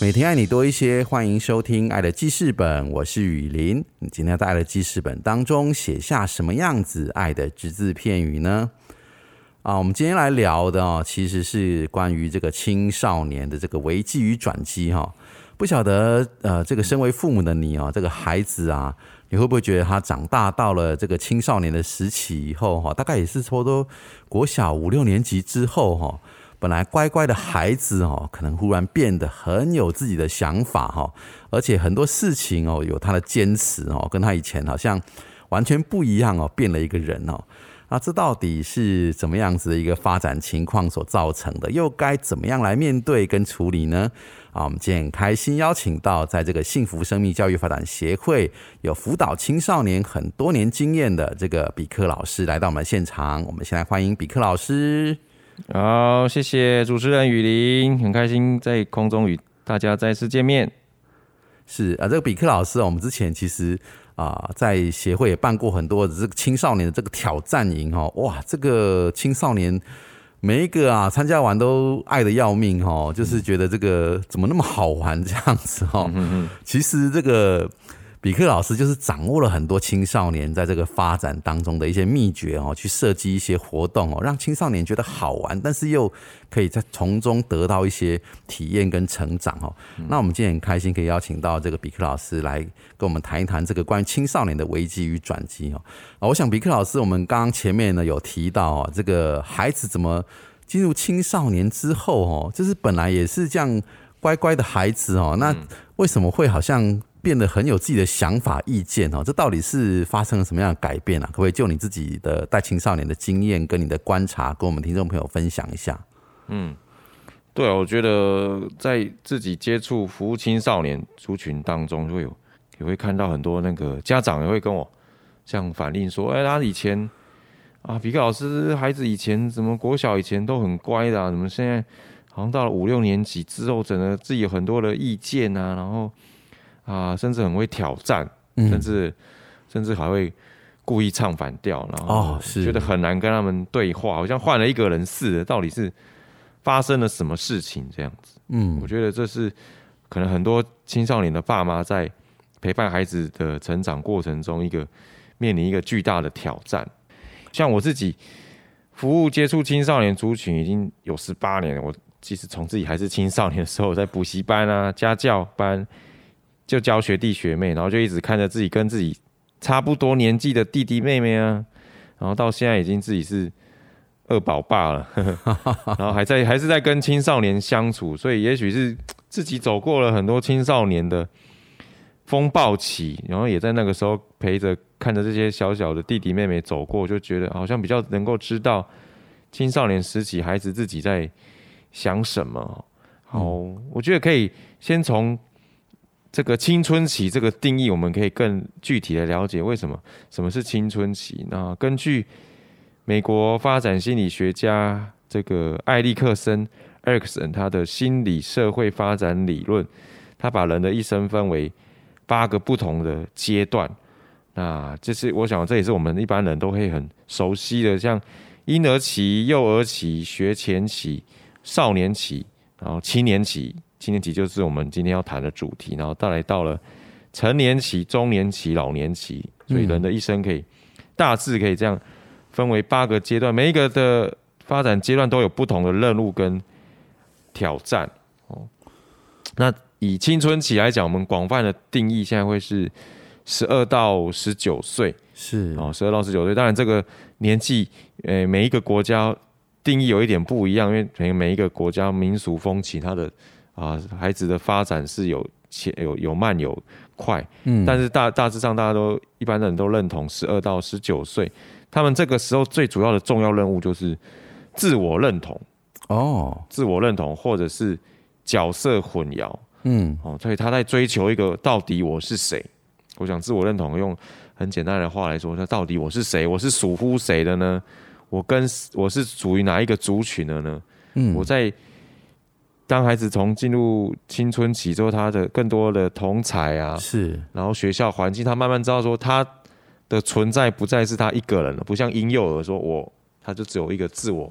每天爱你多一些，欢迎收听《爱的记事本》，我是雨林。你今天在《爱的记事本》当中写下什么样子爱的只字片语呢？啊，我们今天来聊的哦，其实是关于这个青少年的这个危机与转机哈。不晓得呃，这个身为父母的你哦，这个孩子啊，你会不会觉得他长大到了这个青少年的时期以后哈，大概也是差不多国小五六年级之后哈？本来乖乖的孩子哦，可能忽然变得很有自己的想法哈，而且很多事情哦有他的坚持哦，跟他以前好像完全不一样哦，变了一个人哦。那这到底是怎么样子的一个发展情况所造成的？又该怎么样来面对跟处理呢？啊，我们今天很开心邀请到在这个幸福生命教育发展协会有辅导青少年很多年经验的这个比克老师来到我们现场。我们先来欢迎比克老师。好，谢谢主持人雨林，很开心在空中与大家再次见面。是啊，这个比克老师，我们之前其实啊，在协会也办过很多的这个青少年的这个挑战营哦，哇，这个青少年每一个啊参加完都爱的要命哦，就是觉得这个怎么那么好玩这样子哦。其实这个。比克老师就是掌握了很多青少年在这个发展当中的一些秘诀哦，去设计一些活动哦，让青少年觉得好玩，但是又可以在从中得到一些体验跟成长哦。那我们今天很开心可以邀请到这个比克老师来跟我们谈一谈这个关于青少年的危机与转机哦。啊，我想比克老师，我们刚刚前面呢有提到哦，这个孩子怎么进入青少年之后哦，就是本来也是这样乖乖的孩子哦，那为什么会好像？变得很有自己的想法、意见哦，这到底是发生了什么样的改变啊？可不可以就你自己的带青少年的经验跟你的观察，跟我们听众朋友分享一下？嗯，对啊，我觉得在自己接触服务青少年族群当中，会有也会看到很多那个家长也会跟我这样反映说：“哎，他以前啊，比克老师孩子以前怎么国小以前都很乖的，怎么现在好像到了五六年级之后，整个自己有很多的意见啊，然后。”啊，甚至很会挑战，甚至甚至还会故意唱反调，然后觉得很难跟他们对话，好像换了一个人似的。到底是发生了什么事情？这样子，嗯，我觉得这是可能很多青少年的爸妈在陪伴孩子的成长过程中，一个面临一个巨大的挑战。像我自己服务接触青少年族群已经有十八年了，我其实从自己还是青少年的时候，在补习班啊、家教班。就教学弟学妹，然后就一直看着自己跟自己差不多年纪的弟弟妹妹啊，然后到现在已经自己是二宝爸了，然后还在还是在跟青少年相处，所以也许是自己走过了很多青少年的风暴期，然后也在那个时候陪着看着这些小小的弟弟妹妹走过，就觉得好像比较能够知道青少年时期孩子自己在想什么。好，我觉得可以先从。这个青春期这个定义，我们可以更具体的了解为什么什么是青春期。那根据美国发展心理学家这个艾利克森 （Erikson） 他的心理社会发展理论，他把人的一生分为八个不同的阶段。那这是我想，这也是我们一般人都会很熟悉的，像婴儿期、幼儿期、学前期、少年期，然后青年期。青年期就是我们今天要谈的主题，然后再来到了成年期、中年期、老年期，所以人的一生可以大致可以这样分为八个阶段，每一个的发展阶段都有不同的任务跟挑战。哦，那以青春期来讲，我们广泛的定义现在会是十二到十九岁，是哦，十二到十九岁。当然，这个年纪，呃，每一个国家定义有一点不一样，因为每每一个国家民俗风情，它的啊，孩子的发展是有前有有慢有快，嗯，但是大大致上大家都一般的人都认同十二到十九岁，他们这个时候最主要的重要任务就是自我认同哦，自我认同或者是角色混淆，嗯，哦，所以他在追求一个到底我是谁我想自我认同用很简单的话来说，那到底我是谁？我是属乎谁的呢？我跟我是属于哪一个族群的呢？嗯我在当孩子从进入青春期之后，他的更多的同才啊，是。然后学校环境，他慢慢知道说他的存在不再是他一个人了，不像婴幼儿说我他就只有一个自我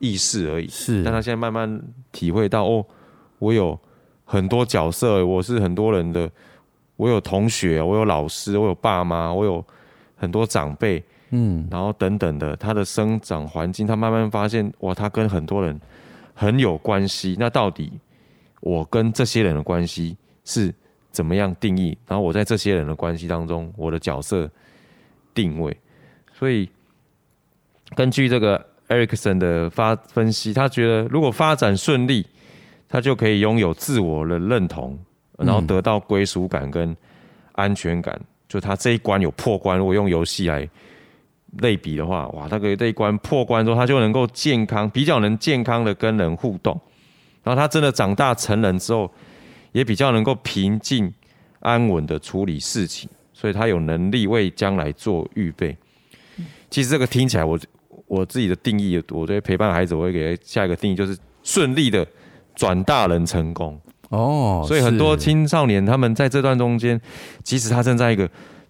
意识而已。是，但他现在慢慢体会到，哦，我有很多角色，我是很多人的，我有同学，我有老师，我有爸妈，我有很多长辈，嗯。然后等等的，他的生长环境，他慢慢发现，哇，他跟很多人很有关系。那到底我跟这些人的关系是怎么样定义？然后我在这些人的关系当中，我的角色定位。所以根据这个 Erickson 的发分析，他觉得如果发展顺利，他就可以拥有自我的认同，然后得到归属感跟安全感。就他这一关有破关，如果用游戏来类比的话，哇，那个这一关破关之后，他就能够健康，比较能健康的跟人互动。然后他真的长大成人之后，也比较能够平静安稳的处理事情，所以他有能力为将来做预备。其实这个听起来我，我自己的定义，我对陪伴孩子，我会给他下一个定义，就是顺利的转大人成功。哦，所以很多青少年他们在这段中间，即使他正在一个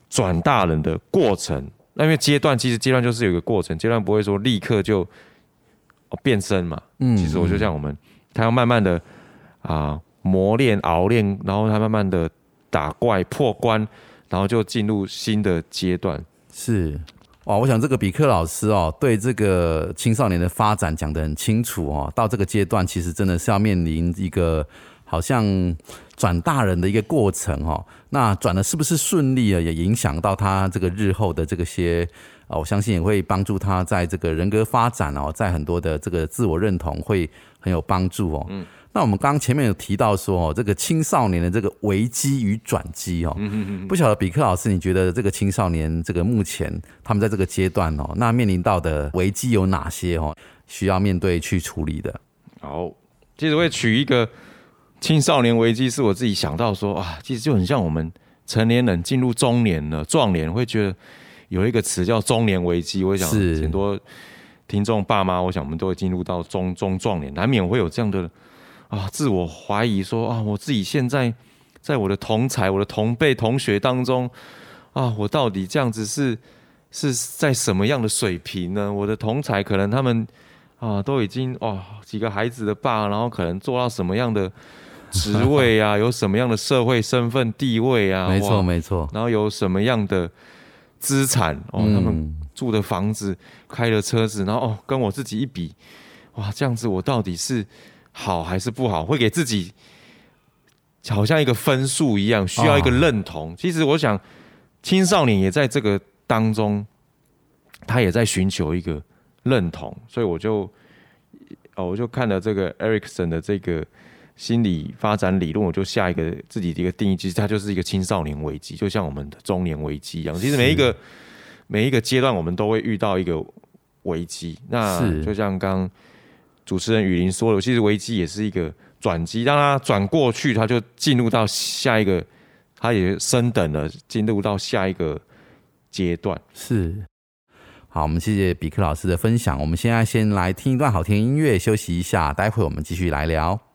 转大人的过程，那因为阶段其实阶段就是有一个过程，阶段不会说立刻就哦变身嘛。嗯其实我就像我们，他要慢慢的啊磨练熬练，然后他慢慢的打怪破关，然后就进入新的阶段。是哇，我想这个比克老师哦，对这个青少年的发展讲得很清楚哦。到这个阶段，其实真的是要面临一个好像转大人的一个过程哦。那转的是不是顺利啊，也影响到他这个日后的这个些啊，我相信也会帮助他在这个人格发展哦，在很多的这个自我认同会很有帮助哦。嗯。那我们刚刚前面有提到说哦，这个青少年的这个危机与转机哦，不晓得比克老师，你觉得这个青少年这个目前他们在这个阶段哦，那面临到的危机有哪些哦，需要面对去处理的？好，其实会取一个青少年危机，是我自己想到说啊，其实就很像我们成年人进入中年了，壮年会觉得有一个词叫中年危机。我想是很多听众爸妈，我想我们都会进入到中中壮年，难免会有这样的啊自我怀疑说啊，我自己现在在我的同才、我的同辈同学当中啊，我到底这样子是是在什么样的水平呢？我的同才可能他们。啊，都已经哇几个孩子的爸，然后可能做到什么样的职位啊，有什么样的社会身份地位啊，没错，没错，然后有什么样的资产哦，他们嗯，住的房子、开的车子，然后哦跟我自己一比，哇，这样子我到底是好还是不好？会给自己好像一个分数一样，需要一个哦认同。其实我想，青少年也在这个当中，他也在寻求一个认同，所以我就哦，我就看了这个 Erickson 的这个心理发展理论，我就下一个自己的一个定义，其实它就是一个青少年危机，就像我们的中年危机一样。其实每一个每一个阶段，我们都会遇到一个危机。那是就像刚刚主持人雨林说的，其实危机也是一个转机，让它转过去，它就进入到下一个，它也升等了，进入到下一个阶段。是。好，我们谢谢比克老师的分享。我们现在先来听一段好听的音乐，休息一下，待会我们继续来聊。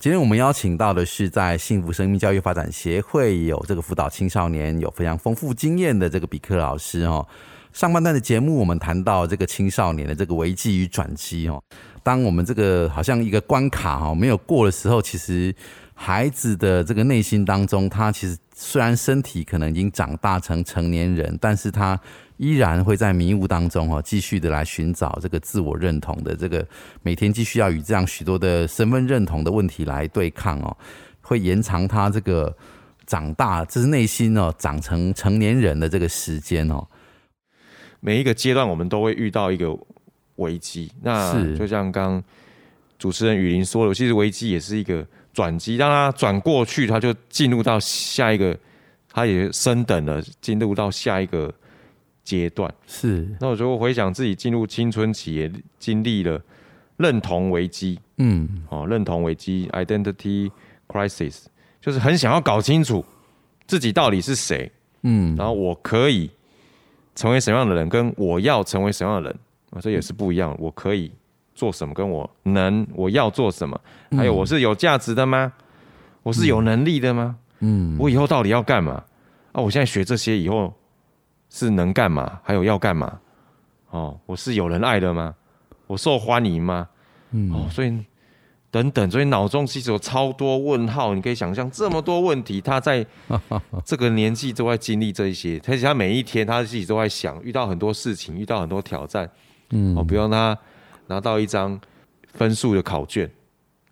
今天我们邀请到的是在幸福生命教育发展协会有这个辅导青少年有非常丰富经验的这个比克老师哦。上半段的节目我们谈到这个青少年的这个危机与转机哦。当我们这个好像一个关卡哈没有过的时候，其实孩子的这个内心当中，他其实虽然身体可能已经长大成成年人，但是他。依然会在迷雾当中哦，继续的来寻找这个自我认同的这个，每天继续要与这样许多的身份认同的问题来对抗哦，会延长他这个长大，这是内心哦长成成年人的这个时间哦。每一个阶段我们都会遇到一个危机，那就像刚主持人雨林说的，其实危机也是一个转机，让他转过去，他就进入到下一个，他也升等了，进入到下一个。阶段是，那我就回想自己进入青春期，也经历了认同危机，嗯，哦，认同危机 （identity crisis），就是很想要搞清楚自己到底是谁，嗯，然后我可以成为什么样的人，跟我要成为什么样的人，啊，这也是不一样。我可以做什么，跟我能我要做什么，还有我是有价值的吗？我是有能力的吗？嗯，我以后到底要干嘛？啊，我现在学这些以后。是能干嘛？还有要干嘛？哦，我是有人爱的吗？我受欢迎吗？嗯，哦，所以等等，所以脑中其实有超多问号。你可以想象这么多问题，他在 这个年纪都在经历这一些，而且他每一天他自己都在想，遇到很多事情，遇到很多挑战。嗯，哦，比如他拿到一张分数的考卷，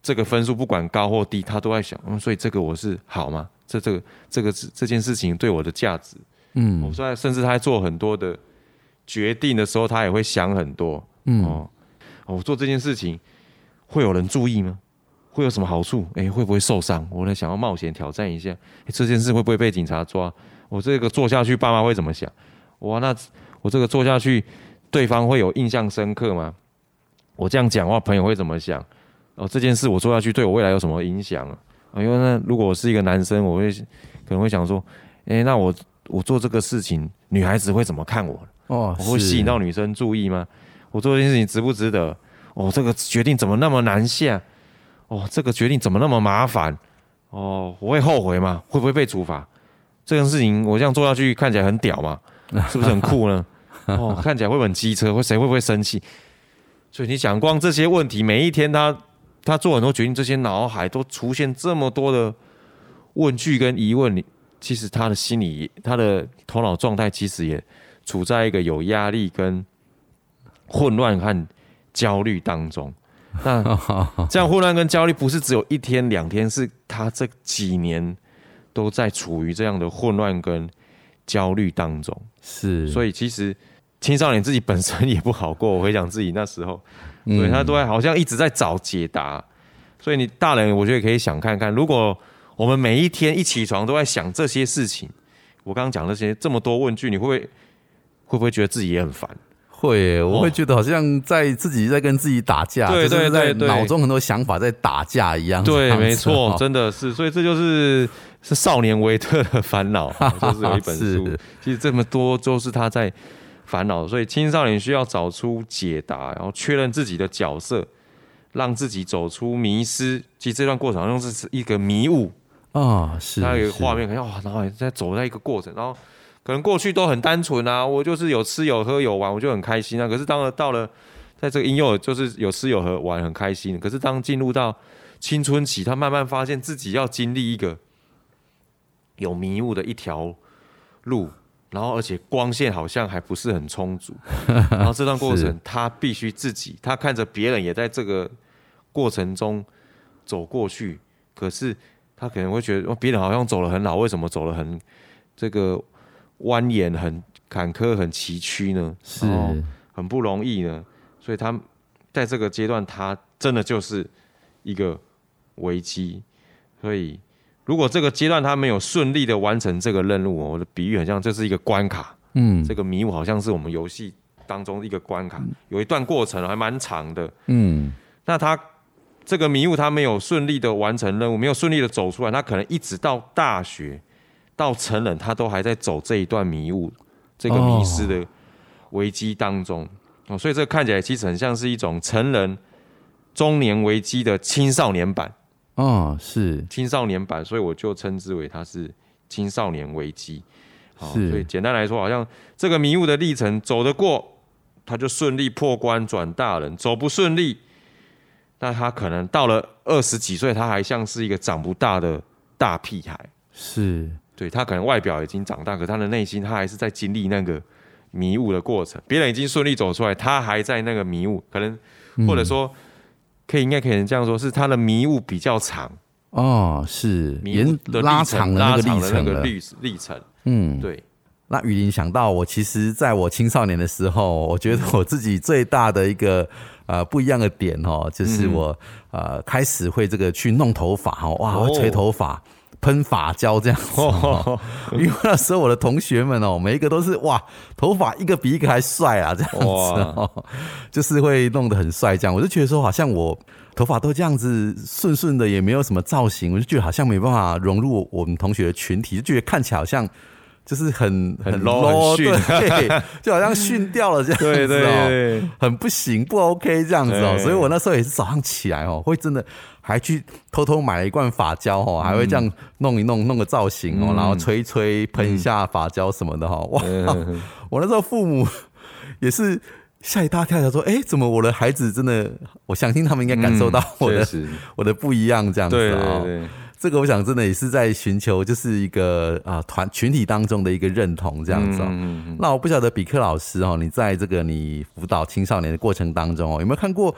这个分数不管高或低，他都在想，嗯，所以这个我是好吗？这这个这个这件事情对我的价值。嗯，我说，甚至他在做很多的决定的时候，他也会想很多。嗯，哦，我做这件事情会有人注意吗？会有什么好处？哎，会不会受伤？我在想要冒险挑战一下，这件事会不会被警察抓？我这个做下去，爸妈会怎么想？哇，那我这个做下去，对方会有印象深刻吗？我这样讲话，朋友会怎么想？哦，这件事我做下去，对我未来有什么影响啊？因为那如果我是一个男生，我会可能会想说，哎，那我。我做这个事情，女孩子会怎么看我？哦，我会吸引到女生注意吗？我做这件事情值不值得？哦，这个决定怎么那么难下？哦，这个决定怎么那么麻烦？哦，我会后悔吗？会不会被处罚？这件事情我这样做下去看起来很屌吗？是不是很酷呢？哦，看起来会很机车，会谁会不会生气？所以你想，光这些问题，每一天他他做很多决定，这些脑海都出现这么多的问句跟疑问，你。其实他的心理，他的头脑状态其实也处在一个有压力、跟混乱和焦虑当中。那 这样混乱跟焦虑不是只有一天两天，是他这几年都在处于这样的混乱跟焦虑当中。是，所以其实青少年自己本身也不好过。我回想自己那时候，对他都在好像一直在找解答。所以你大人，我觉得可以想看看，如果。我们每一天一起床都在想这些事情。我刚刚讲那些这么多问句，你会不会会不会觉得自己也很烦？会，我会觉得好像在自己在跟自己打架，对对对，脑中很多想法在打架一样。对，没错，真的是。所以这就是是少年维特的烦恼，就是有一本书。其实这么多都是他在烦恼，所以青少年需要找出解答，然后确认自己的角色，让自己走出迷失。其实这段过程好像是一个迷雾。啊，是，他有一个画面，可能哇，然后在走在一个过程，然后可能过去都很单纯啊，我就是有吃有喝有玩，我就很开心啊。可是当了到了在这个婴幼儿，就是有吃有喝玩很开心。可是当进入到青春期，他慢慢发现自己要经历一个有迷雾的一条路，然后而且光线好像还不是很充足，然后这段过程他必须自己，他看着别人也在这个过程中走过去，可是。他可能会觉得，哦，别人好像走了很老，为什么走了很这个蜿蜒、很坎坷、很崎岖呢？是，很不容易呢。所以他在这个阶段，他真的就是一个危机。所以，如果这个阶段他没有顺利的完成这个任务，我的比喻很像，这是一个关卡。嗯，这个迷雾好像是我们游戏当中一个关卡，有一段过程还蛮长的。嗯，那他。这个迷雾他没有顺利的完成任务，没有顺利的走出来，他可能一直到大学，到成人，他都还在走这一段迷雾，这个迷失的危机当中哦，所以这看起来其实很像是一种成人中年危机的青少年版哦，是青少年版，所以我就称之为它是青少年危机。好，是所以简单来说，好像这个迷雾的历程走得过，他就顺利破关转大人；走不顺利，那他可能到了二十几岁，他还像是一个长不大的大屁孩。是，对他可能外表已经长大，可他的内心他还是在经历那个迷雾的过程。别人已经顺利走出来，他还在那个迷雾，可能或者说可以应该可以这样说，是他的迷雾比较长，哦，是延拉长了那个历程历历程。嗯，对，那雨林想到我，其实在我青少年的时候，我觉得我自己最大的一个呃不一样的点哦，就是嗯。我、呃开始会这个去弄头发哦，哇，吹头发。喷发胶这样子、哦，因为那时候我的同学们哦，每一个都是哇，头发一个比一个还帅啊，这样子哦，就是会弄得很帅这样。我就觉得说，好像我头发都这样子顺顺的，也没有什么造型，我就觉得好像没办法融入我们同学的群体，就觉得看起来好像就是很很 low，对，就好像训掉了这样子、哦，对对对，很不行，不 OK 这样子哦。对所以我那时候也是早上起来哦，会真的还去偷偷买了一罐发胶哦，还会这样弄一弄，弄个造型哦，嗯然后吹一吹，喷一下发胶什么的哈、哦。哇，嗯 我那时候父母 也是。吓一大跳，他说：“哎、怎么我的孩子真的？我相信他们应该感受到我的、嗯我的不一样，这样子对哦。这个我想真的也是在寻求，就是一个啊团群体当中的一个认同这样子哦。嗯嗯嗯那我不晓得比克老师哦，你在这个你辅导青少年的过程当中哦，有没有看过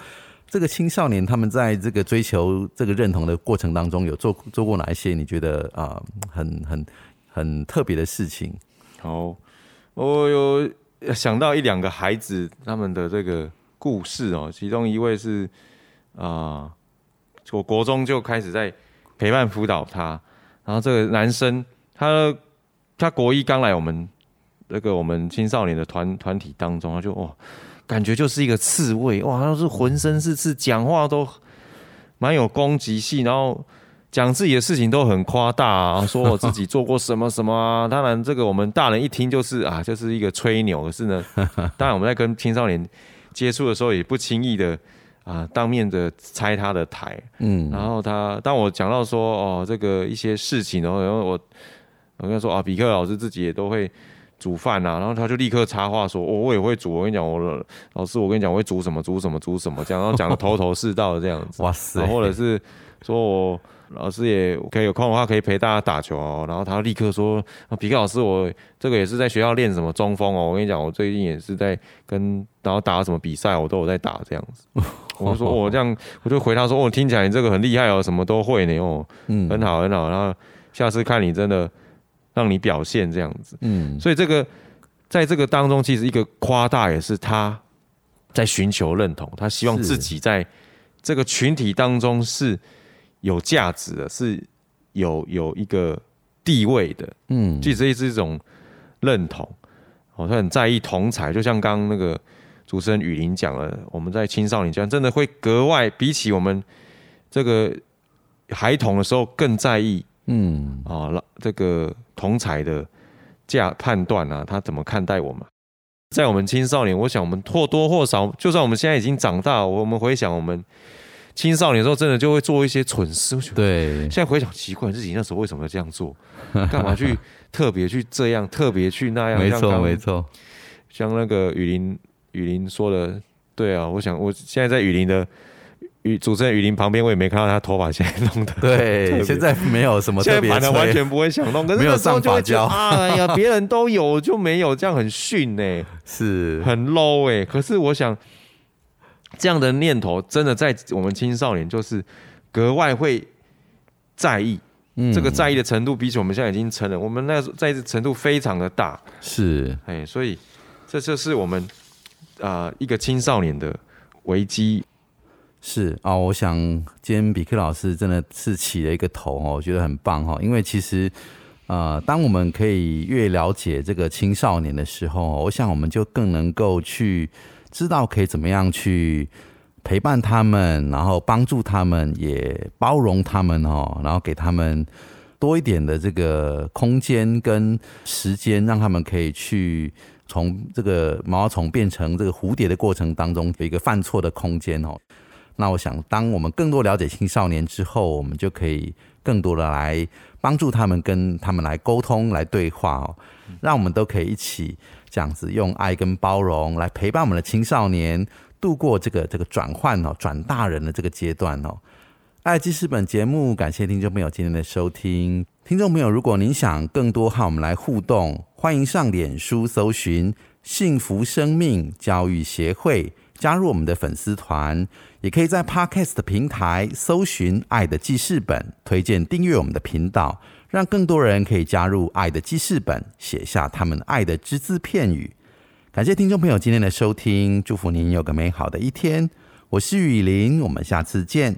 这个青少年他们在这个追求这个认同的过程当中，有做做过哪一些你觉得啊、很很很特别的事情？哦，我有想到一两个孩子他们的这个故事哦，其中一位是啊、我国中就开始在陪伴辅导他，然后这个男生他他国一刚来我们那个我们青少年的团团体当中，他就哇，感觉就是一个刺猬哇，他是浑身是刺，讲话都蛮有攻击性，然后讲自己的事情都很夸大啊，说我自己做过什么什么啊。当然，这个我们大人一听就是啊，就是一个吹牛。可是呢，当然我们在跟青少年接触的时候，也不轻易的啊，当面的拆他的台。嗯，然后他当我讲到说哦，这个一些事情，然后然后我我跟他说啊，比克老师自己也都会煮饭啊，然后他就立刻插话说，哦，我也会煮。我跟你讲，我的老师，我跟你讲，我会煮什么煮什么煮什么，这样，然后讲的头头是道的这样子。哇塞，或者是说我老师也可以有空的话可以陪大家打球哦，然后他立刻说啊，皮克老师，我这个也是在学校练什么中锋哦，我跟你讲，我最近也是在跟然后打什么比赛，我都有在打这样子。我就说我、这样，我就回他说，哦，听起来你这个很厉害哦，什么都会呢哦，嗯很好很好，然后下次看你真的让你表现这样子。嗯。所以这个在这个当中，其实一个夸大也是他在寻求认同，他希望自己在这个群体当中是有价值的，是有有一个地位的。嗯，其实这是一种认同，哦，他很在意同才，就像刚刚那个主持人雨林讲了，我们在青少年阶段真的会格外比起我们这个孩童的时候更在意嗯啊，那这个同才的价判断啊，他怎么看待我们？在我们青少年，我想我们或多或少，就算我们现在已经长大，我们回想我们青少年的时候，真的就会做一些蠢事。对，现在回想，奇怪自己那时候为什么要这样做？干嘛去特别去这样，特别去那样？没错没错，像那个雨林雨林说的，对啊，我想我现在在雨林的雨主持人雨林旁边，我也没看到他头发现在弄的。对，现在没有什么现在特别吹反而完全不会想弄，可是没有那时候上就会觉得哎呀，别人都有就没有，这样很逊呢、是很 low 哎、可是我想，这样的念头真的在我们青少年就是格外会在意，嗯。这个在意的程度比起我们现在已经成人，我们那在意的程度非常的大，是。哎，所以这就是我们啊、呃一个青少年的危机。是。啊、我想今天比克老师真的是起了一个头哦，我觉得很棒哈、哦，因为其实呃，当我们可以越了解这个青少年的时候，我想我们就更能够去知道可以怎么样去陪伴他们，然后帮助他们，也包容他们哦，然后给他们多一点的这个空间跟时间，让他们可以去从这个毛毛虫变成这个蝴蝶的过程当中有一个犯错的空间哦。那我想，当我们更多了解青少年之后，我们就可以更多的来帮助他们，跟他们来沟通、来对话哦，让我们都可以一起这样子用爱跟包容来陪伴我们的青少年度过这个这个转换哦、转大人的这个阶段哦。爱记事本节目，感谢听众朋友今天的收听。听众朋友，如果您想更多和我们来互动，欢迎上脸书搜寻“幸福生命教育协会”，加入我们的粉丝团。也可以在 Podcast 平台搜寻“爱的记事本”，推荐订阅我们的频道，让更多人可以加入“爱的记事本”，写下他们爱的只字片语。感谢听众朋友今天的收听，祝福您有个美好的一天。我是雨林，我们下次见。